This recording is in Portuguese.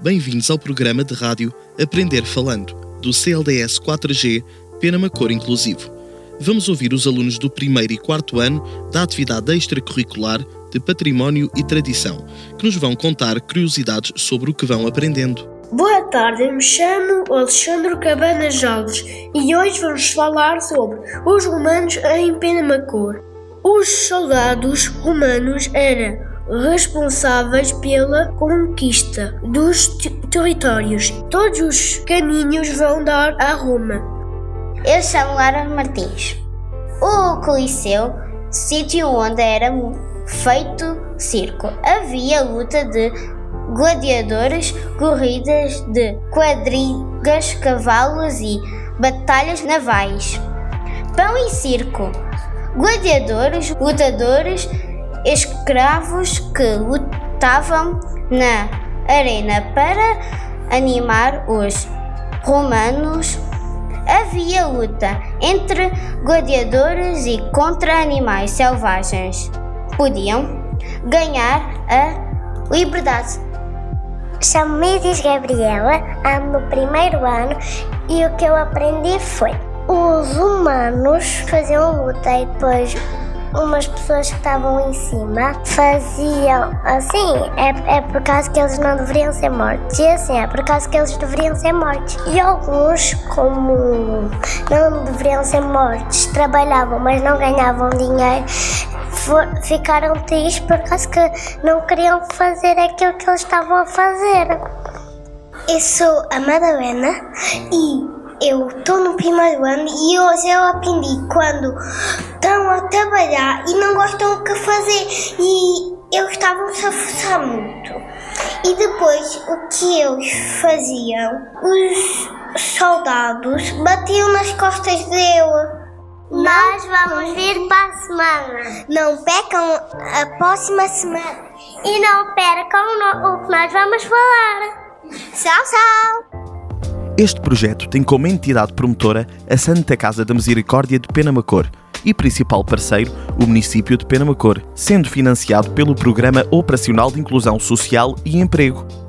Bem-vindos ao programa de rádio Aprender Falando, do CLDS 4G Pena Cor Inclusivo. Vamos ouvir os alunos do primeiro e quarto ano da atividade extracurricular de Património e Tradição, que nos vão contar curiosidades sobre o que vão aprendendo. Boa tarde, me chamo Alexandre Cabanas Alves e hoje vamos falar sobre os romanos em Penamacor. Os soldados romanos eram responsáveis pela conquista dos territórios. Todos os caminhos vão dar a Roma. Eu sou Lara Martins. O Coliseu, sítio onde era feito circo, havia luta de gladiadores, corridas de quadrigas, cavalos e batalhas navais. Pão e circo. Gladiadores, lutadores escravos que lutavam na arena para animar os romanos. Havia luta entre gladiadores e contra animais selvagens. Podiam ganhar a liberdade. Chamo-me Isis Gabriela, ando no primeiro ano e o que eu aprendi foi: os humanos faziam luta e depois umas pessoas que estavam em cima faziam assim, é, é por causa que eles não deveriam ser mortos. E assim, é por causa que eles deveriam ser mortos. E alguns, como não deveriam ser mortos, trabalhavam, mas não ganhavam dinheiro. For, ficaram tristes por causa que não queriam fazer aquilo que eles estavam a fazer. Eu sou a Madalena e eu estou no primeiro ano e hoje eu aprendi quando estão a trabalhar e não gostam o que fazer e eles estavam-se a forçar muito. E depois o que eles faziam, os soldados batiam nas costas dele. Nós vamos vir para a semana. Não pecam a próxima semana. E não percam o que nós vamos falar. Tchau, tchau. Este projeto tem como entidade promotora a Santa Casa da Misericórdia de Penamacor e principal parceiro o município de Penamacor, sendo financiado pelo Programa Operacional de Inclusão Social e Emprego.